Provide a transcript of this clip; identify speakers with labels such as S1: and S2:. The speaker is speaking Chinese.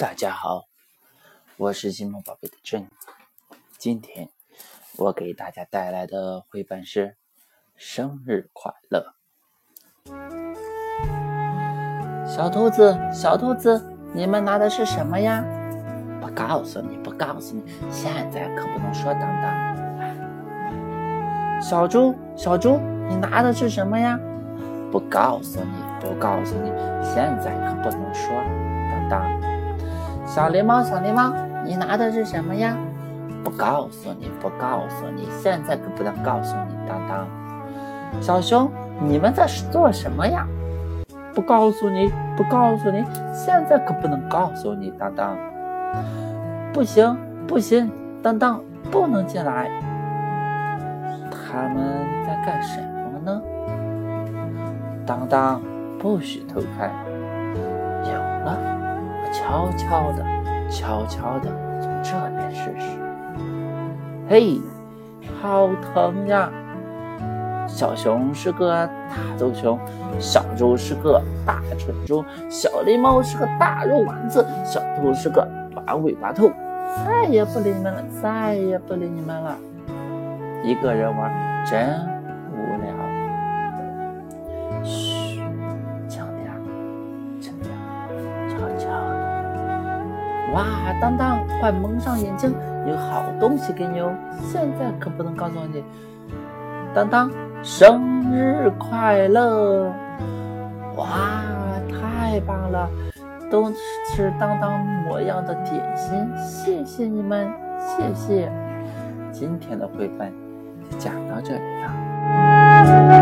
S1: 大家好，我是金梦宝贝的珍。今天我给大家带来的绘本是《生日快乐》。小兔子，小兔子，你们拿的是什么呀？不告诉你，不告诉你，现在可不能说。当当。小猪，小猪，你拿的是什么呀？不告诉你，不告诉你，现在可不能说。当当。小狸猫，小狸猫，你拿的是什么呀？不告诉你，不告诉你，现在可不能告诉你。当当，小熊，你们在做什么呀？不告诉你，不告诉你，现在可不能告诉你。当当，不行，不行，当当，不能进来。他们在干什么呢？当当，不许偷看。有了。悄悄的，悄悄的从这边试试。嘿，好疼呀！小熊是个大棕熊，小猪是个大蠢猪，小狸猫是个大肉丸子，小兔是个短尾巴兔。再也不理你们了，再也不理你们了。一个人玩真哇，当当，快蒙上眼睛，有好东西给你哦！现在可不能告诉你。当当，生日快乐！哇，太棒了，都是当当模样的点心，谢谢你们，谢谢。今天的绘本就讲到这里了。